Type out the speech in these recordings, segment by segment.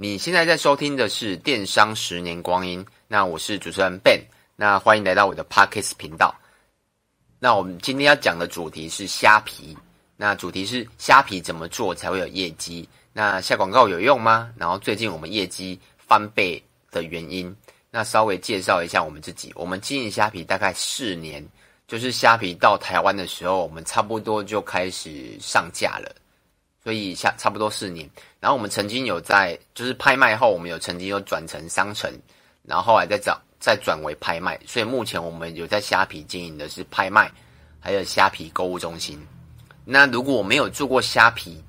你现在在收听的是《电商十年光阴》，那我是主持人 Ben，那欢迎来到我的 Podcast 频道。那我们今天要讲的主题是虾皮，那主题是虾皮怎么做才会有业绩？那下广告有用吗？然后最近我们业绩翻倍的原因，那稍微介绍一下我们自己。我们经营虾皮大概四年，就是虾皮到台湾的时候，我们差不多就开始上架了。所以下差不多四年，然后我们曾经有在就是拍卖后，我们有曾经有转成商城，然后后来再转再转为拍卖。所以目前我们有在虾皮经营的是拍卖，还有虾皮购物中心。那如果我没有做过虾皮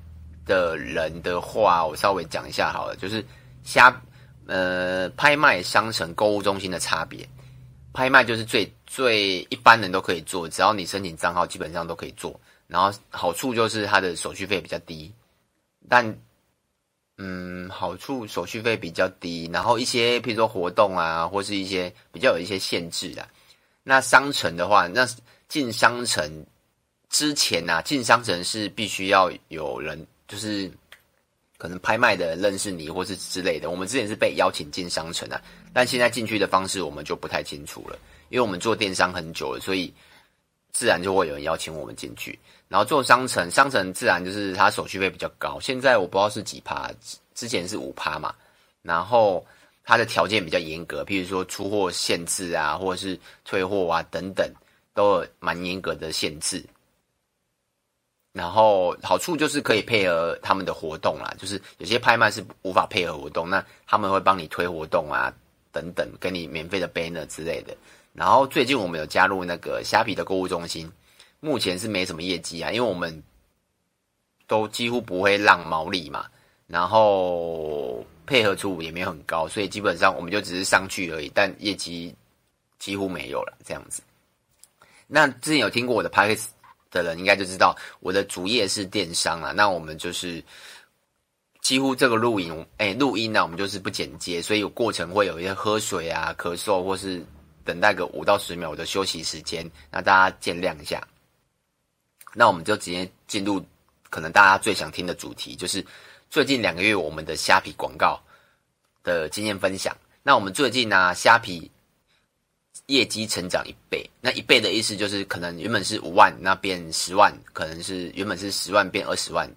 的人的话，我稍微讲一下好了，就是虾呃拍卖、商城、购物中心的差别。拍卖就是最最一般人都可以做，只要你申请账号，基本上都可以做。然后好处就是它的手续费比较低，但嗯，好处手续费比较低，然后一些譬如说活动啊，或是一些比较有一些限制的。那商城的话，那进商城之前啊，进商城是必须要有人，就是可能拍卖的人认识你，或是之类的。我们之前是被邀请进商城啊，但现在进去的方式我们就不太清楚了，因为我们做电商很久了，所以自然就会有人邀请我们进去。然后做商城，商城自然就是它手续费比较高。现在我不知道是几趴，之前是五趴嘛。然后它的条件比较严格，譬如说出货限制啊，或者是退货啊等等，都有蛮严格的限制。然后好处就是可以配合他们的活动啦，就是有些拍卖是无法配合活动，那他们会帮你推活动啊等等，给你免费的 banner 之类的。然后最近我们有加入那个虾皮的购物中心。目前是没什么业绩啊，因为我们都几乎不会让毛利嘛，然后配合度也没有很高，所以基本上我们就只是上去而已，但业绩几乎没有了这样子。那之前有听过我的 podcast 的人，应该就知道我的主业是电商啊。那我们就是几乎这个录影，哎，录音呢，我们就是不剪接，所以有过程会有一些喝水啊、咳嗽，或是等待个五到十秒的休息时间，那大家见谅一下。那我们就直接进入可能大家最想听的主题，就是最近两个月我们的虾皮广告的经验分享。那我们最近呢、虾皮业绩成长一倍。那一倍的意思就是，可能原本是五万，那变十万；可能是原本是十万变二十万，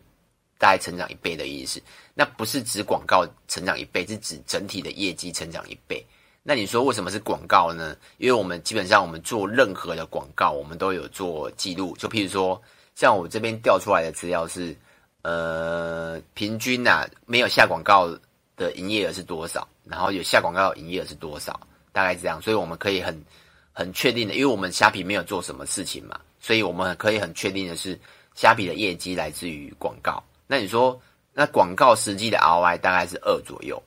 大概成长一倍的意思。那不是指广告成长一倍，是指整体的业绩成长一倍。那你说为什么是广告呢？因为我们基本上我们做任何的广告，我们都有做记录。就譬如说，像我这边调出来的资料是，呃，平均啊，没有下广告的营业额是多少，然后有下广告的营业额是多少，大概这样。所以我们可以很很确定的，因为我们虾皮没有做什么事情嘛，所以我们可以很确定的是，虾皮的业绩来自于广告。那你说，那广告实际的 ROI 大概是二左右，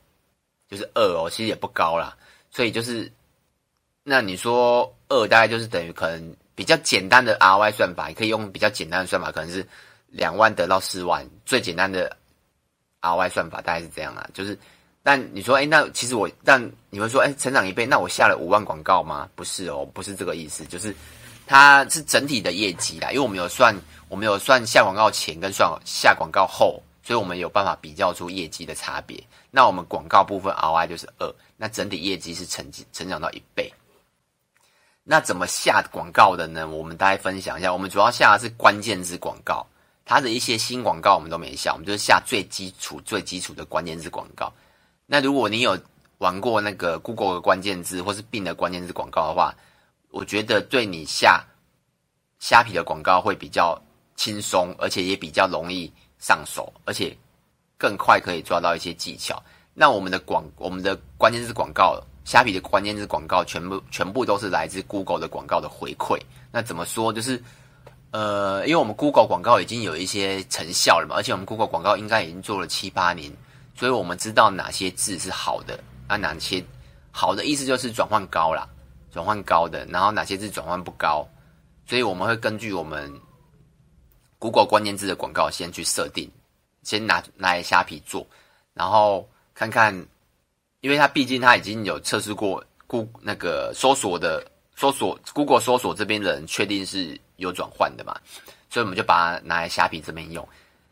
就是二哦，其实也不高啦。所以就是，那你说二大概就是等于可能比较简单的 ROI 算法，也可以用比较简单的算法，可能是两万得到四万，最简单的 ROI 算法大概是这样啊。就是，但你说，哎，那其实我，但你会说，哎，成长一倍，那我下了五万广告吗？不是哦，不是这个意思，就是它是整体的业绩啦，因为我们有算，我们有算下广告前跟算下广告后。所以我们有办法比较出业绩的差别。那我们广告部分 ROI 就是二，那整体业绩是成成长到一倍。那怎么下广告的呢？我们大概分享一下。我们主要下的是关键字广告，它的一些新广告我们都没下，我们就是下最基础、最基础的关键字广告。那如果你有玩过那个 Google 的关键字或是 B 的关键字广告的话，我觉得对你下虾皮的广告会比较轻松，而且也比较容易。上手，而且更快可以抓到一些技巧。那我们的广，我们的关键字广告，虾皮的关键字广告，全部全部都是来自 Google 的广告的回馈。那怎么说？就是呃，因为我们 Google 广告已经有一些成效了嘛，而且我们 Google 广告应该已经做了七八年，所以我们知道哪些字是好的，啊，哪些好的意思就是转换高啦，转换高的，然后哪些字转换不高，所以我们会根据我们。Google 关键字的广告先去设定，先拿拿来虾皮做，然后看看，因为他毕竟他已经有测试过，Google 那个搜索的搜索 Google 搜索这边的人确定是有转换的嘛，所以我们就把它拿来虾皮这边用。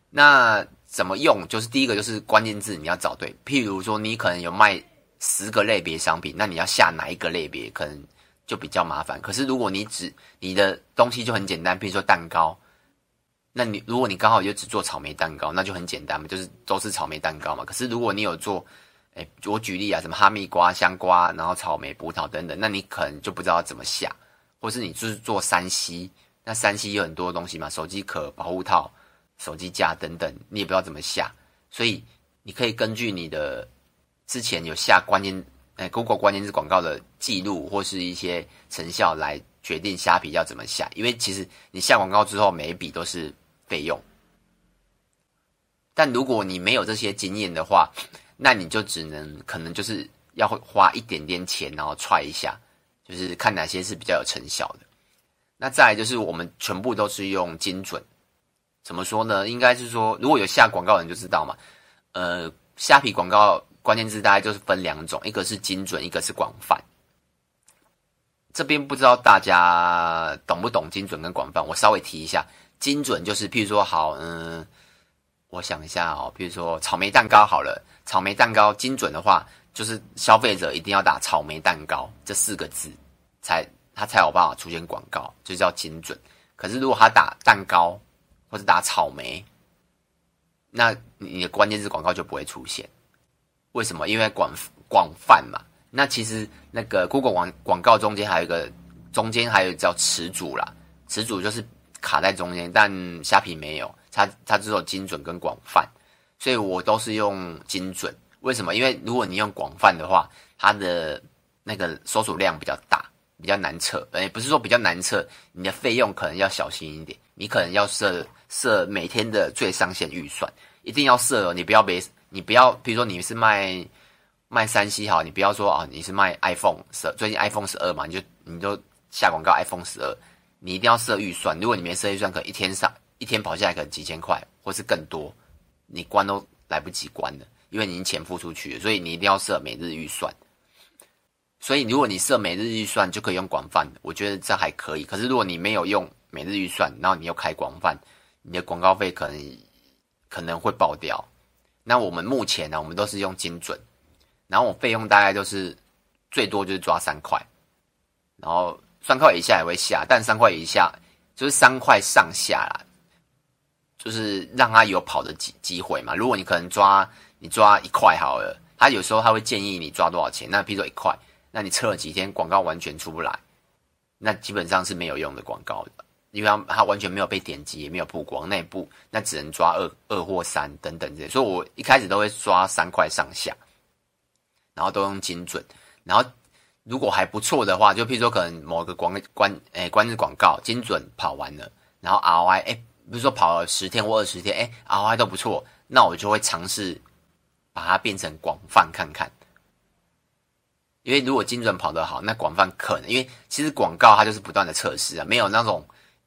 那怎么用？就是第一个就是关键字你要找对，譬如说你可能有卖十个类别商品，那你要下哪一个类别，可能就比较麻烦。可是如果你只你的东西就很简单，譬如说蛋糕，那你如果你刚好就只做草莓蛋糕，那就很简单嘛，就是都是草莓蛋糕嘛。可是如果你有做，哎，我举例啊，什么哈密瓜、香瓜，然后草莓、葡萄等等，那你可能就不知道怎么下，或是你就是做三 C，那三 C 有很多东西嘛，手机壳、保护套。手机架等等，你也不知道怎么下，所以你可以根据你的之前有下关键，哎，Google 关键字广告的记录或是一些成效来决定虾皮要怎么下。因为其实你下广告之后，每一笔都是费用。但如果你没有这些经验的话，那你就只能可能就是要花一点点钱，然后踹一下，就是看哪些是比较有成效的。那再来就是我们全部都是用精准。怎么说呢？应该是说，如果有下广告的人就知道嘛。呃，虾皮广告关键字大概就是分两种，一个是精准，一个是广泛。这边不知道大家懂不懂精准跟广泛？我稍微提一下，精准就是譬如说，好，嗯，我想一下哦，譬如说草莓蛋糕好了，草莓蛋糕精准的话，就是消费者一定要打草莓蛋糕这四个字，才他才有办法出现广告，就叫精准。可是如果他打蛋糕，或者打草莓，那你的关键字广告就不会出现。为什么？因为广广泛嘛。那其实那个 Google 广广告中间还有一个，中间还有叫词组啦，词组就是卡在中间，但虾皮没有，它它只有精准跟广泛，所以我都是用精准。为什么？因为如果你用广泛的话，它的那个搜索量比较大，比较难测。诶，不是说比较难测，你的费用可能要小心一点，你可能要设。设每天的最上限预算，一定要设哦。你不要别，你不要，比如说你是卖卖三 C 好，你不要说啊，你是卖 iPhone 十，最近 iPhone 十二嘛，你就你就下广告 iPhone 十二，你一定要设预算。如果你没设预算，可能一天上一天跑下来可能几千块，或是更多，你关都来不及关了，因为你已经钱付出去了。所以你一定要设每日预算。所以如果你设每日预算，就可以用广泛，我觉得这还可以。可是如果你没有用每日预算，然后你又开广泛。你的广告费可能可能会爆掉。那我们目前呢，我们都是用精准，然后我费用大概就是最多就是抓三块，然后三块以下也会下，但三块以下就是三块上下啦，就是让他有跑的机机会嘛。如果你可能抓你抓一块好了，他有时候他会建议你抓多少钱。那比如说一块，那你测了几天广告完全出不来，那基本上是没有用的广告的。因为它它完全没有被点击，也没有曝光，那一步那只能抓二二或三等等这些，所以我一开始都会抓三块上下，然后都用精准，然后如果还不错的话，就譬如说可能某个广关诶关键广告精准跑完了，然后 ROI 诶，比如说跑了十天或二十天，诶 ROI 都不错，那我就会尝试把它变成广泛看看，因为如果精准跑得好，那广泛可能因为其实广告它就是不断的测试啊，没有那种。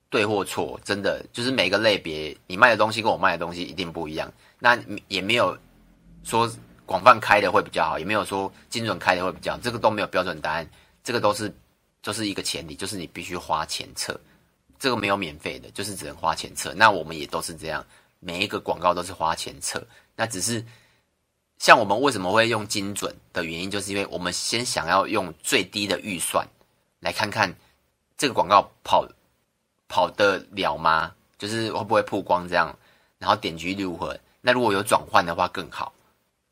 对或错，真的就是每个类别，你卖的东西跟我卖的东西一定不一样。那也没有说广泛开的会比较好，也没有说精准开的会比较好，这个都没有标准答案。这个都是就是一个前提，就是你必须花钱测，这个没有免费的，就是只能花钱测。那我们也都是这样，每一个广告都是花钱测。那只是像我们为什么会用精准的原因，就是因为我们先想要用最低的预算来看看这个广告跑。跑得了吗？就是会不会曝光这样，然后点击率如何？那如果有转换的话更好。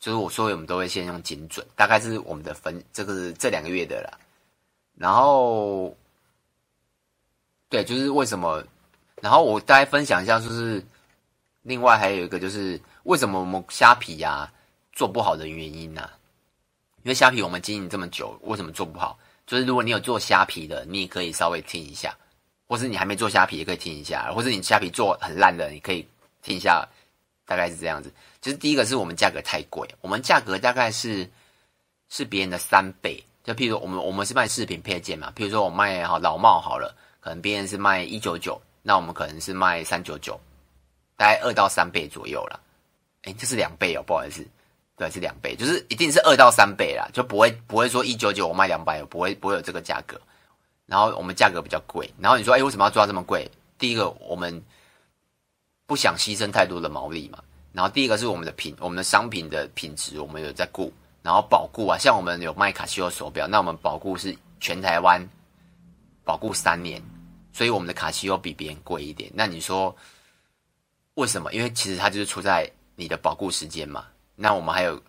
就是我说我们都会先用精准，大概是我们的分，这个是这两个月的啦。然后，对，就是为什么？然后我大概分享一下，就是另外还有一个就是为什么我们虾皮呀、做不好的原因呢、因为虾皮我们经营这么久，为什么做不好？就是如果你有做虾皮的，你也可以稍微听一下。或是你还没做虾皮，也可以听一下；或是你虾皮做很烂的，你可以听一下。大概是这样子。就是第一个是我们价格太贵，我们价格大概是是别人的三倍。就譬如说我们我们是卖饰品配件嘛，譬如说我卖好老帽好了，可能别人是卖一九九，那我们可能是卖三九九，大概二到三倍左右啦。哎，这是两倍哦，不好意思，对，是两倍，就是一定是二到三倍啦，就不会不会说一九九我卖两百，不会不会有这个价格。然后我们价格比较贵，然后你说，哎，为什么要抓这么贵？第一个，我们不想牺牲太多的毛利嘛。然后第一个是我们的品，我们的商品的品质，我们有在顾。然后保固啊，像我们有卖卡西欧手表，那我们保固是全台湾保固三年，所以我们的卡西欧比别人贵一点。那你说为什么？因为其实它就是出在你的保固时间嘛。那我们还有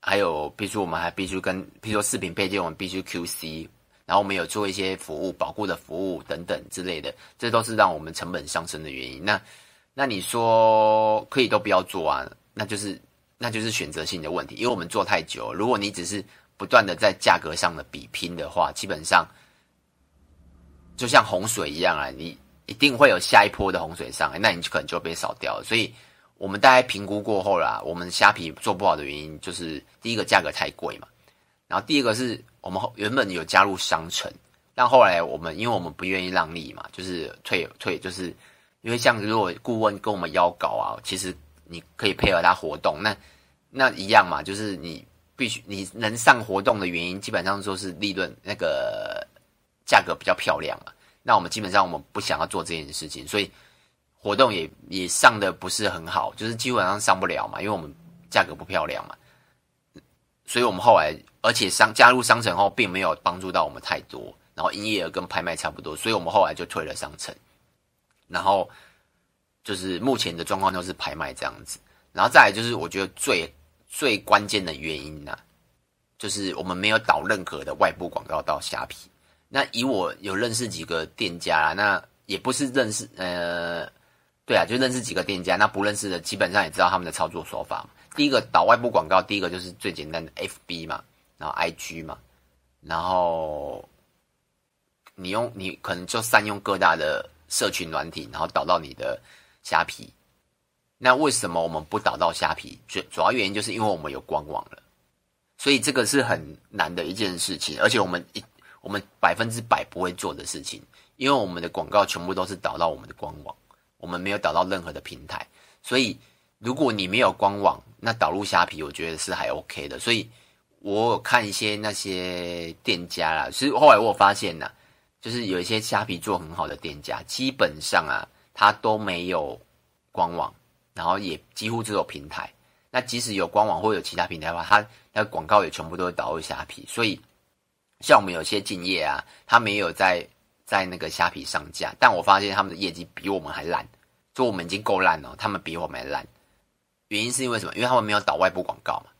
还有，比如说我们还必须跟，比如说饰品配件，我们必须 QC，然后我们有做一些服务保固的服务等等之类的，这都是让我们成本上升的原因。那那你说可以都不要做啊？那就是。那就是选择性的问题，因为我们做太久，如果你只是不断的在价格上的比拼的话，基本上就像洪水一样啊，你一定会有下一波的洪水上来，那你就可能就被扫掉了。所以我们大概评估过后啦，我们虾皮做不好的原因就是第一个价格太贵嘛，然后第二个是我们原本有加入商城，但后来我们因为我们不愿意让利嘛，就是退退，就是因为像如果顾问跟我们邀稿啊，其实。你可以配合他活动，那那一样嘛，就是你必须你能上活动的原因，基本上说是利润那个价格比较漂亮嘛。那我们基本上我们不想要做这件事情，所以活动也也上的不是很好，就是基本上上不了嘛，因为我们价格不漂亮嘛。所以我们后来，而且商加入商城后，并没有帮助到我们太多，然后营业额跟拍卖差不多，所以我们后来就退了商城，然后。就是目前的状况都是拍卖这样子，然后再来就是我觉得最最关键的原因呢、就是我们没有导任何的外部广告到虾皮。那以我有认识几个店家啦，那也不是认识，呃，对啊，就认识几个店家。那不认识的基本上也知道他们的操作手法。第一个导外部广告，第一个就是最简单的 FB 嘛，然后 IG 嘛，然后你用你可能就善用各大的社群软体，然后导到你的。虾皮，那为什么我们不导到虾皮？主主要原因就是因为我们有官网了，所以这个是很难的一件事情，而且我们一我们百分之百不会做的事情，因为我们的广告全部都是导到我们的官网，我们没有导到任何的平台，所以如果你没有官网，那导入虾皮，我觉得是还 OK 的。所以我看一些那些店家啦，其实后来我发现呢，就是有一些虾皮做很好的店家，基本上啊。它都没有官网，然后也几乎只有平台。那即使有官网或有其他平台的话，它那广告也全部都会导入虾皮。所以，像我们有些敬业啊，他没有在在那个虾皮上架，但我发现他们的业绩比我们还烂，就我们已经够烂了，他们比我们还烂。原因是因为什么？因为他们没有导外部广告嘛。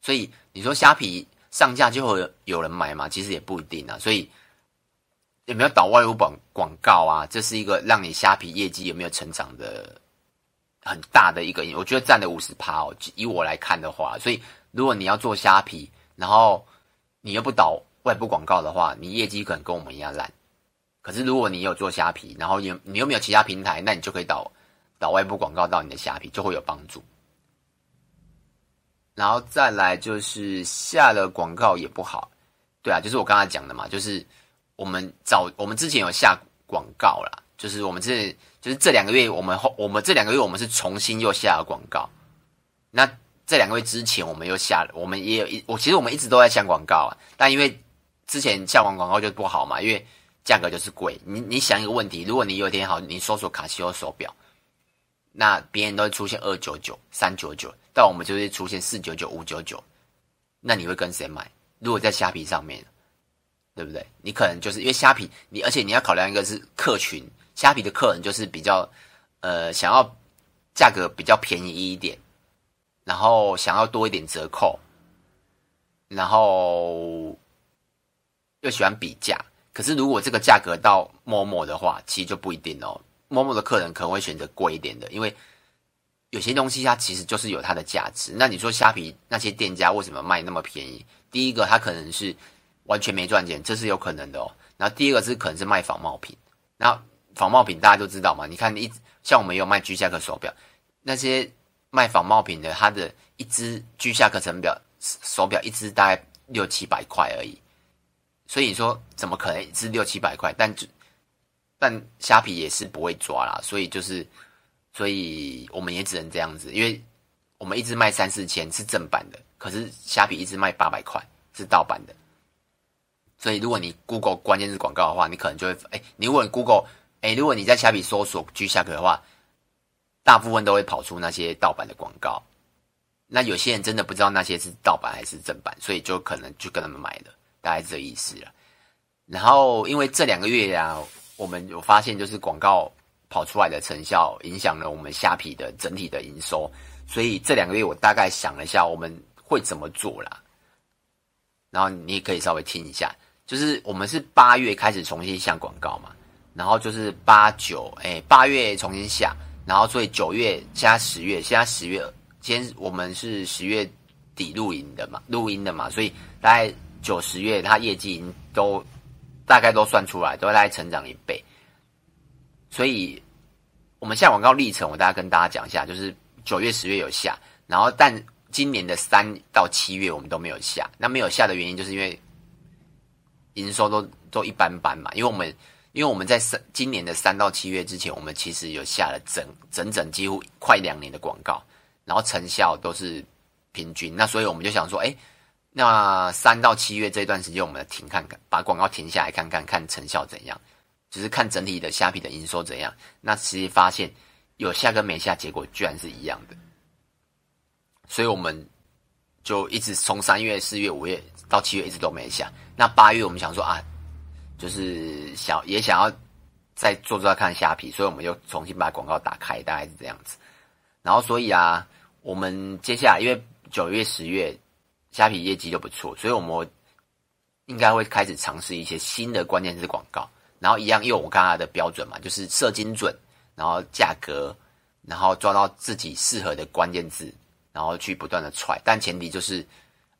所以你说虾皮上架就会有人买嘛？其实也不一定啊。所以。有没有导外部广广告啊？这是一个让你虾皮业绩有没有成长的很大的一个，我觉得占了五十趴哦。以我来看的话，所以如果你要做虾皮，然后你又不导外部广告的话，你业绩可能跟我们一样烂。可是如果你有做虾皮，然后你你又没有其他平台，那你就可以导导外部广告到你的虾皮，就会有帮助。然后再来就是下了广告也不好，对啊，就是我刚才讲的嘛，就是。我们早，我们之前有下广告啦，就是我们这，就是这两个月，我们后，我们这两个月，我们是重新又下了广告。那这两个月之前，我们又下了，我们也有一，我其实我们一直都在下广告啊，但因为之前下完广告就不好嘛，因为价格就是贵。你你想一个问题，如果你有一天好，你搜索卡西欧手表，那别人都会出现二九九、三九九，但我们就会出现四九九、五九九，那你会跟谁买？如果在虾皮上面？对不对？你可能就是因为虾皮，你而且你要考量一个是客群，虾皮的客人就是比较，呃，想要价格比较便宜一点，然后想要多一点折扣，然后又喜欢比价。可是如果这个价格到陌陌的话，其实就不一定哦。陌陌的客人可能会选择贵一点的，因为有些东西它其实就是有它的价值。那你说虾皮那些店家为什么卖那么便宜？第一个，它可能是。完全没赚钱，这是有可能的哦。然后第二个是可能是卖仿冒品，然后仿冒品大家都知道嘛。你看一像我们有卖 G-SHOCK 手表，那些卖仿冒品的，它的一只 G-SHOCK 手表手表一只大概六七百块而已。所以你说怎么可能一只六七百块？但但虾皮也是不会抓啦，所以就是所以我们也只能这样子，因为我们一只卖三四千是正版的，可是虾皮一只卖八百块是盗版的。所以，如果你 Google 关键字广告的话，你可能就会，哎，你如果你 Google，哎，如果你在虾皮搜索 G-SHOCK 的话，大部分都会跑出那些盗版的广告。那有些人真的不知道那些是盗版还是正版，所以就可能就跟他们买了，大概是这意思了。然后因为这两个月呀，我们有发现就是广告跑出来的成效影响了我们虾皮的整体的营收，所以这两个月我大概想了一下我们会怎么做啦。然后你也可以稍微听一下，就是我们是八月开始重新下广告嘛，然后就是八九哎八月重新下，然后所以九月加十月，现在十月。今天我们是十月底录音的嘛，录音的嘛，所以大概九十月，它业绩已经都大概都算出来，都大概成长一倍。所以我们下广告历程，我大概跟大家讲一下，就是九月、十月有下，然后但今年的三到七月我们都没有下。那没有下的原因，就是因为营收都都一般般嘛，因为我们因为我们在三今年的三到七月之前，我们其实有下了整整整几乎快两年的广告。然后成效都是平均，那所以我们就想说，哎，那三到七月这段时间，我们停看看，把广告停下来看看，看成效怎样，只是看整体的虾皮的营收怎样。那其实发现有下跟没下，结果居然是一样的。所以我们就一直从三月、四月、五月到七月一直都没下。那八月我们想说啊，就是想也想要再做做看虾皮，所以我们就重新把广告打开，大概是这样子。然后所以啊。我们接下来因为九月、十月虾皮业绩就不错，所以我们应该会开始尝试一些新的关键字广告。然后一样，因为我刚才的标准嘛，就是设精准，然后价格，然后抓到自己适合的关键字，然后去不断的踹。但前提就是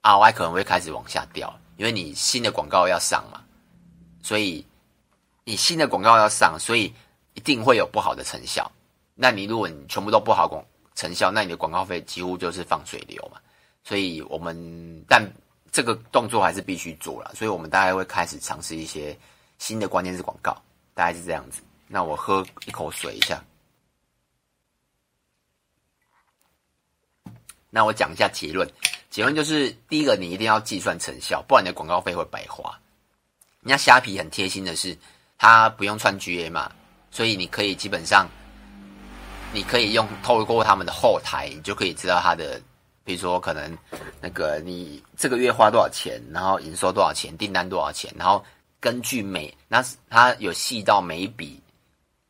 ROI 可能会开始往下掉，因为你新的广告要上嘛，所以你新的广告要上，所以一定会有不好的成效。那你如果你全部都不好广。成效，那你的广告费几乎就是放水流嘛，所以我们但这个动作还是必须做了，所以我们大概会开始尝试一些新的关键字广告，大概是这样子。那我喝一口水一下，那我讲一下结论，结论就是第一个，你一定要计算成效，不然你的广告费会白花。人家虾皮很贴心的是，它不用串 GA 嘛，所以你可以基本上。你可以用透过他们的后台，你就可以知道他的，比如说可能那个你这个月花多少钱，然后营收多少钱，订单多少钱，然后根据每那它有细到每一笔，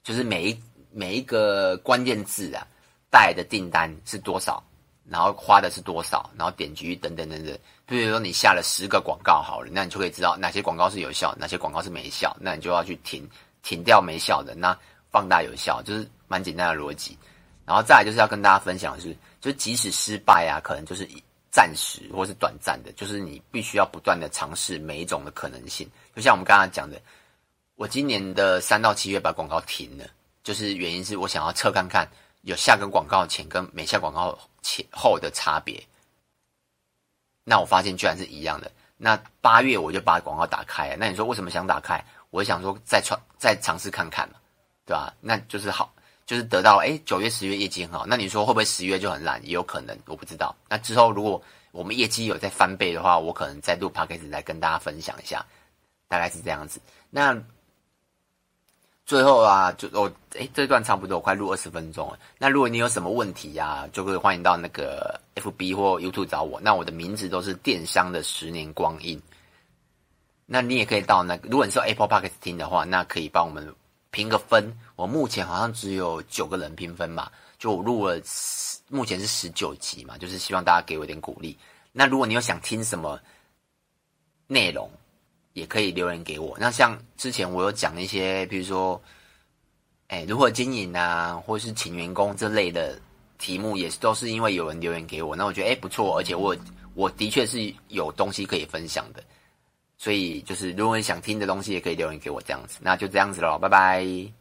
就是每一每一个关键字啊带来的订单是多少，然后花的是多少，然后点击率等等等等。比如说你下了十个广告好了，那你就可以知道哪些广告是有效，哪些广告是没效，那你就要去停停掉没效的，那放大有效，就是。蛮简单的逻辑，然后再来就是要跟大家分享的是，就即使失败啊，可能就是暂时或是短暂的，就是你必须要不断的尝试每一种的可能性。就像我们刚刚讲的，我今年的三到七月把广告停了，就是原因是我想要测看看有下个广告前跟没下广告前后的差别。那我发现居然是一样的。那八月我就把广告打开。那你说为什么想打开？我想说再尝再尝试看看嘛，对吧？那就是好。就是得到哎，九月、十月业绩很好，那你说会不会十月就很烂？也有可能，我不知道。那之后如果我们业绩有再翻倍的话，我可能再录 podcast 来跟大家分享一下，大概是这样子。那最后啊，就我哎，这段差不多我快录二十分钟了。那如果你有什么问题呀、啊，就可以欢迎到那个 FB 或 YouTube 找我。那我的名字都是电商的十年光阴。那你也可以到那个，如果你是 Apple Podcast 听的话，那可以帮我们。评个分，我目前好像只有九个人评分嘛，就我录了，目前是十九集嘛，就是希望大家给我一点鼓励。那如果你有想听什么内容，也可以留言给我。那像之前我有讲一些，比如说，哎，如何经营啊，或是请员工这类的题目，也是都是因为有人留言给我。那我觉得哎不错，而且我我的确是有东西可以分享的。所以，就是如果你想听的东西，也可以留言给我这样子。那就这样子喽，拜拜。